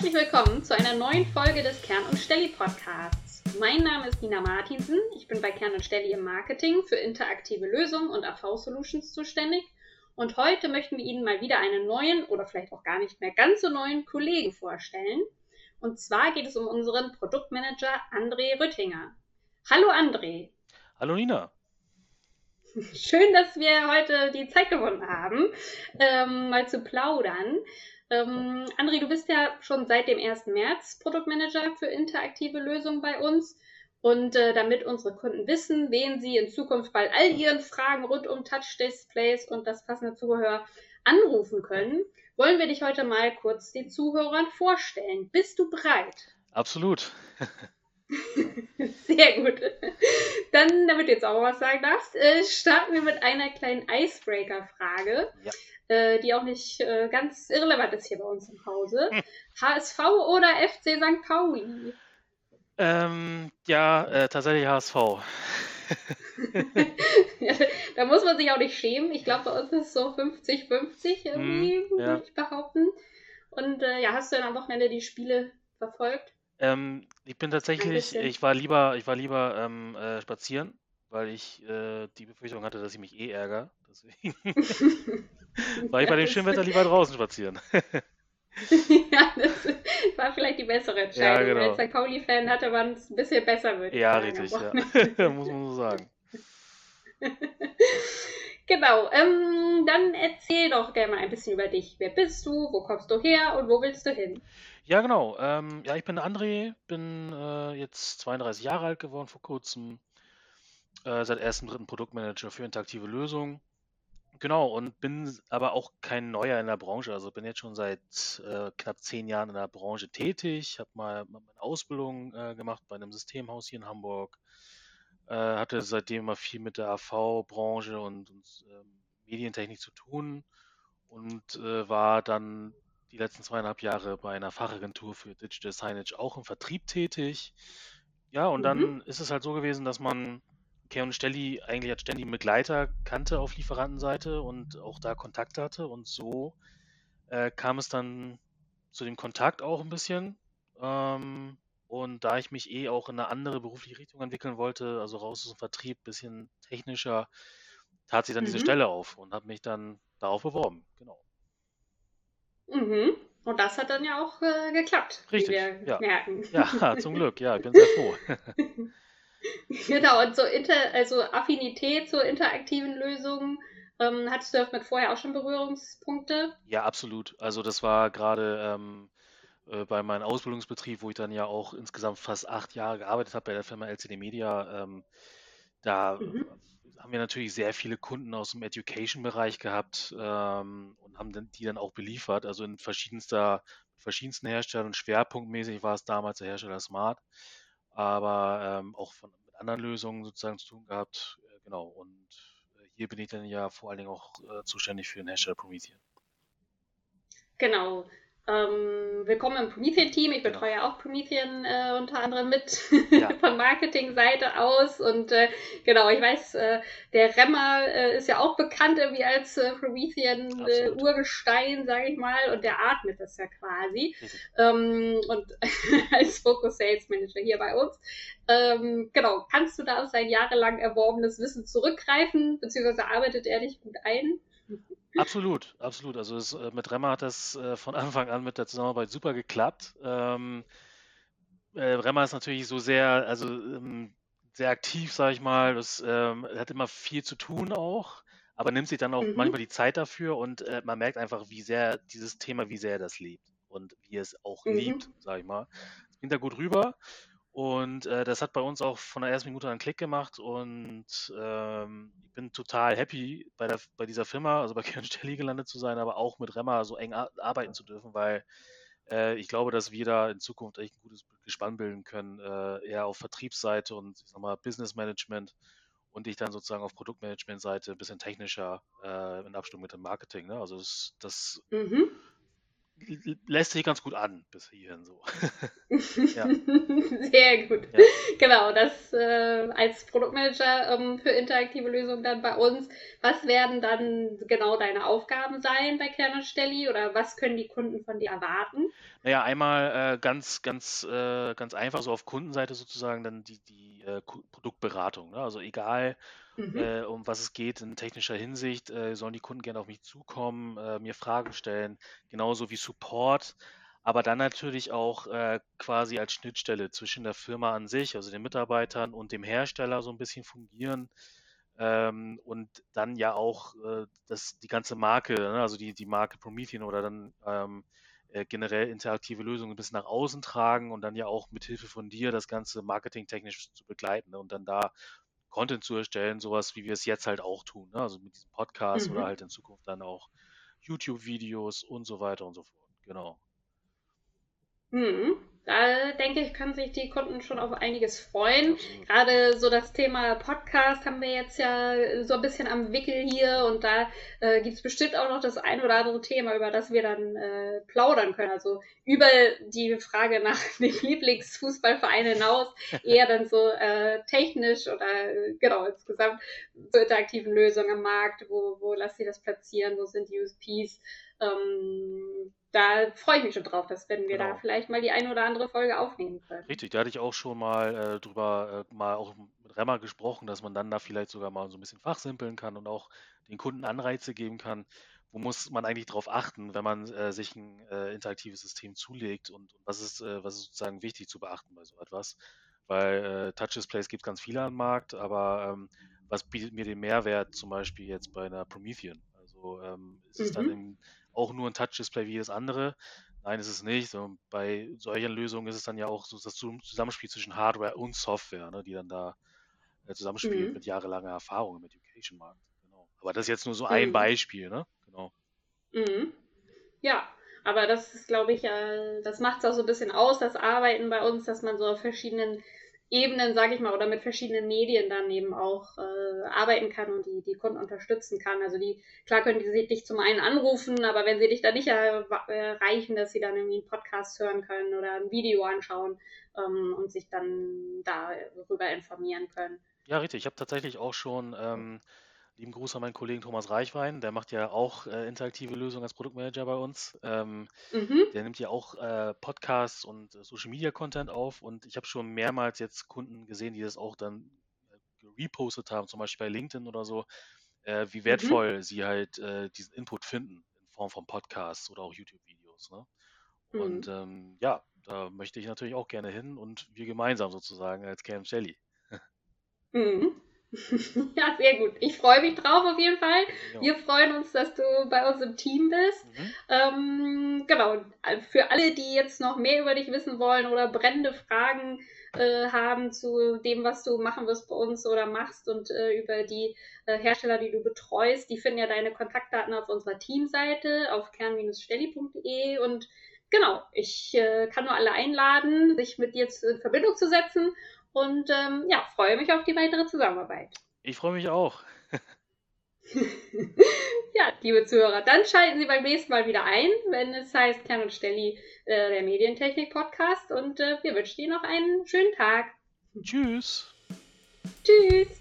Herzlich willkommen zu einer neuen Folge des Kern und Stelli Podcasts. Mein Name ist Nina Martinsen. Ich bin bei Kern und Stelli im Marketing für interaktive Lösungen und AV Solutions zuständig. Und heute möchten wir Ihnen mal wieder einen neuen oder vielleicht auch gar nicht mehr ganz so neuen Kollegen vorstellen. Und zwar geht es um unseren Produktmanager André Rüttinger. Hallo André. Hallo Nina. Schön, dass wir heute die Zeit gewonnen haben, ähm, mal zu plaudern. Ähm, André, du bist ja schon seit dem 1. März Produktmanager für interaktive Lösungen bei uns. Und äh, damit unsere Kunden wissen, wen sie in Zukunft bei all ihren Fragen rund um Touch-Displays und das passende Zubehör anrufen können, wollen wir dich heute mal kurz den Zuhörern vorstellen. Bist du bereit? Absolut. Sehr gut. Dann, damit du jetzt auch was sagen darfst, äh, starten wir mit einer kleinen Icebreaker-Frage. Ja äh, die auch nicht äh, ganz irrelevant ist hier bei uns im Hause. Hm. HSV oder FC St. Pauli? Ähm, ja, äh, tatsächlich HSV. ja, da muss man sich auch nicht schämen. Ich glaube, bei uns ist es so 50-50 irgendwie, hm, ja. würde ich behaupten. Und äh, ja, hast du dann am Wochenende die Spiele verfolgt? Ähm, ich bin tatsächlich, ich war lieber, ich war lieber ähm, äh, spazieren, weil ich äh, die Befürchtung hatte, dass ich mich eh ärgere. Deswegen war ich bei dem schönen Wetter lieber draußen spazieren. ja, das war vielleicht die bessere Entscheidung. Ja, genau. Als St. Pauli-Fan hatte man es ein bisschen besser, würde ich ja, sagen. Richtig, ja, richtig, muss man so sagen. Genau, ähm, dann erzähl doch gerne mal ein bisschen über dich. Wer bist du, wo kommst du her und wo willst du hin? Ja, genau. Ähm, ja, ich bin André, bin äh, jetzt 32 Jahre alt geworden vor kurzem. Äh, seit 1.3. Produktmanager für interaktive Lösungen. Genau, und bin aber auch kein Neuer in der Branche. Also bin jetzt schon seit äh, knapp zehn Jahren in der Branche tätig, habe mal meine Ausbildung äh, gemacht bei einem Systemhaus hier in Hamburg, äh, hatte seitdem immer viel mit der AV-Branche und, und ähm, Medientechnik zu tun und äh, war dann die letzten zweieinhalb Jahre bei einer Fachagentur für Digital Signage auch im Vertrieb tätig. Ja, und mhm. dann ist es halt so gewesen, dass man Keon Stelli eigentlich als ständigen Begleiter kannte auf Lieferantenseite und auch da Kontakt hatte. Und so äh, kam es dann zu dem Kontakt auch ein bisschen. Ähm, und da ich mich eh auch in eine andere berufliche Richtung entwickeln wollte, also raus aus dem Vertrieb, bisschen technischer, tat sich dann mhm. diese Stelle auf und habe mich dann darauf beworben. Genau. Mhm. Und das hat dann ja auch äh, geklappt, Richtig, ja. merken. Ja, zum Glück, ja, ich bin sehr froh. Genau, und so Inter also Affinität zu interaktiven Lösungen. Ähm, hattest du damit vorher auch schon Berührungspunkte? Ja, absolut. Also das war gerade ähm, äh, bei meinem Ausbildungsbetrieb, wo ich dann ja auch insgesamt fast acht Jahre gearbeitet habe bei der Firma LCD Media. Ähm, da mhm. haben wir natürlich sehr viele Kunden aus dem Education-Bereich gehabt ähm, und haben dann, die dann auch beliefert, also in verschiedenster, verschiedensten Herstellern. Schwerpunktmäßig war es damals der Hersteller Smart aber ähm, auch von, mit anderen Lösungen sozusagen zu tun gehabt. Äh, genau, und äh, hier bin ich dann ja vor allen Dingen auch äh, zuständig für den Hersteller Promethean. Genau, ähm, willkommen im Promethean-Team. Ich betreue ja. auch Promethean äh, unter anderem mit ja. von Marketing-Seite aus. Und äh, genau, ich weiß, äh, der Remmer äh, ist ja auch bekannt irgendwie als äh, Promethean-Urgestein, sage ich mal. Und der atmet das ja quasi. Ähm, und als Focus Sales Manager hier bei uns. Ähm, genau, kannst du da auf sein jahrelang erworbenes Wissen zurückgreifen, beziehungsweise arbeitet er dich gut ein? Absolut, absolut. Also es, äh, mit Remmer hat das äh, von Anfang an mit der Zusammenarbeit super geklappt. Ähm, äh, Remmer ist natürlich so sehr, also ähm, sehr aktiv, sage ich mal. Das ähm, hat immer viel zu tun auch, aber nimmt sich dann auch mhm. manchmal die Zeit dafür und äh, man merkt einfach, wie sehr dieses Thema, wie sehr er das lebt und wie er es auch mhm. liebt, sage ich mal. Es bringt da gut rüber. Und äh, das hat bei uns auch von der ersten Minute an Klick gemacht und ähm, ich bin total happy bei, der, bei dieser Firma, also bei Kern Stelli gelandet zu sein, aber auch mit Remmer so eng arbeiten zu dürfen, weil äh, ich glaube, dass wir da in Zukunft echt ein gutes Gespann bilden können, äh, eher auf Vertriebsseite und ich sag mal Business Management und ich dann sozusagen auf Produktmanagement-Seite ein bisschen technischer äh, in Abstimmung mit dem Marketing. Ne? Also das, das mhm lässt sich ganz gut an bis hierhin so. ja. Sehr gut. Ja. Genau, das äh, als Produktmanager ähm, für interaktive Lösungen dann bei uns. Was werden dann genau deine Aufgaben sein bei Kern Stelli oder was können die Kunden von dir erwarten? Naja, einmal äh, ganz, ganz, äh, ganz einfach, so auf Kundenseite sozusagen, dann die, die äh, Produktberatung. Ne? Also egal, mhm. Äh, um was es geht in technischer Hinsicht, äh, sollen die Kunden gerne auf mich zukommen, äh, mir Fragen stellen, genauso wie Support, aber dann natürlich auch quasi als Schnittstelle zwischen der Firma an sich, also den Mitarbeitern und dem Hersteller so ein bisschen fungieren. Ähm, und dann ja auch das, die ganze Marke, ne? also die, die Marke Promethean oder dann ähm, äh, generell interaktive Lösungen bis nach außen tragen und dann ja auch mit Hilfe von dir das Ganze marketingtechnisch zu begleiten ne? und dann da Content zu erstellen, sowas wie wir es jetzt halt auch tun, ne? also mit diesem Podcast mhm. oder halt in Zukunft dann auch YouTube-Videos und so weiter und so fort. Genau. Mhm. Da denke ich, können sich die Kunden schon auf einiges freuen. Gerade so das Thema Podcast haben wir jetzt ja so ein bisschen am Wickel hier und da äh, gibt es bestimmt auch noch das ein oder andere Thema, über das wir dann äh, plaudern können. Also über die Frage nach dem Lieblingsfußballverein hinaus, eher dann so äh, technisch oder genau insgesamt so interaktiven Lösungen am Markt, wo, wo lass sie das platzieren, wo sind die USPs. Ähm, da freue ich mich schon drauf, dass wenn wir genau. da vielleicht mal die eine oder andere Folge aufnehmen können. Richtig, da hatte ich auch schon mal äh, drüber äh, mal auch mit Remmer gesprochen, dass man dann da vielleicht sogar mal so ein bisschen fachsimpeln kann und auch den Kunden Anreize geben kann. Wo muss man eigentlich darauf achten, wenn man äh, sich ein äh, interaktives System zulegt und, und was, ist, äh, was ist sozusagen wichtig zu beachten bei so etwas? Weil äh, Touch-Displays gibt es ganz viele am Markt, aber ähm, was bietet mir den Mehrwert zum Beispiel jetzt bei einer Promethean? Also ähm, ist es dann mhm. im auch nur ein Touch-Display wie jedes andere. Nein, ist es nicht. So, bei solchen Lösungen ist es dann ja auch so das Zusammenspiel zwischen Hardware und Software, ne, die dann da äh, zusammenspielt mhm. mit jahrelanger Erfahrung im Education-Markt. Genau. Aber das ist jetzt nur so ein mhm. Beispiel, ne? Genau. Mhm. Ja, aber das ist, glaube ich, äh, das macht es auch so ein bisschen aus, das Arbeiten bei uns, dass man so auf verschiedenen Ebenen, sage ich mal, oder mit verschiedenen Medien dann eben auch äh, arbeiten kann und die, die Kunden unterstützen kann. Also die, klar können die dich zum einen anrufen, aber wenn sie dich da nicht erreichen, dass sie dann irgendwie einen Podcast hören können oder ein Video anschauen ähm, und sich dann darüber informieren können. Ja, richtig. Ich habe tatsächlich auch schon ähm, Lieben Gruß an meinen Kollegen Thomas Reichwein, der macht ja auch äh, interaktive Lösungen als Produktmanager bei uns. Ähm, mhm. Der nimmt ja auch äh, Podcasts und äh, Social Media Content auf und ich habe schon mehrmals jetzt Kunden gesehen, die das auch dann äh, repostet haben, zum Beispiel bei LinkedIn oder so, äh, wie mhm. wertvoll mhm. sie halt äh, diesen Input finden in Form von Podcasts oder auch YouTube-Videos. Ne? Und mhm. ähm, ja, da möchte ich natürlich auch gerne hin und wir gemeinsam sozusagen als Cam Shelly. mhm. Ja, sehr gut. Ich freue mich drauf auf jeden Fall. Ja. Wir freuen uns, dass du bei uns im Team bist. Mhm. Ähm, genau. Für alle, die jetzt noch mehr über dich wissen wollen oder brennende Fragen äh, haben zu dem, was du machen wirst bei uns oder machst und äh, über die äh, Hersteller, die du betreust, die finden ja deine Kontaktdaten auf unserer Teamseite auf kern-stelli.de und genau, ich äh, kann nur alle einladen, sich mit dir in Verbindung zu setzen und ähm, ja, freue mich auf die weitere Zusammenarbeit. Ich freue mich auch. ja, liebe Zuhörer, dann schalten Sie beim nächsten Mal wieder ein, wenn es heißt Kern und Stelli, äh, der Medientechnik-Podcast. Und äh, wir wünschen Ihnen noch einen schönen Tag. Tschüss. Tschüss.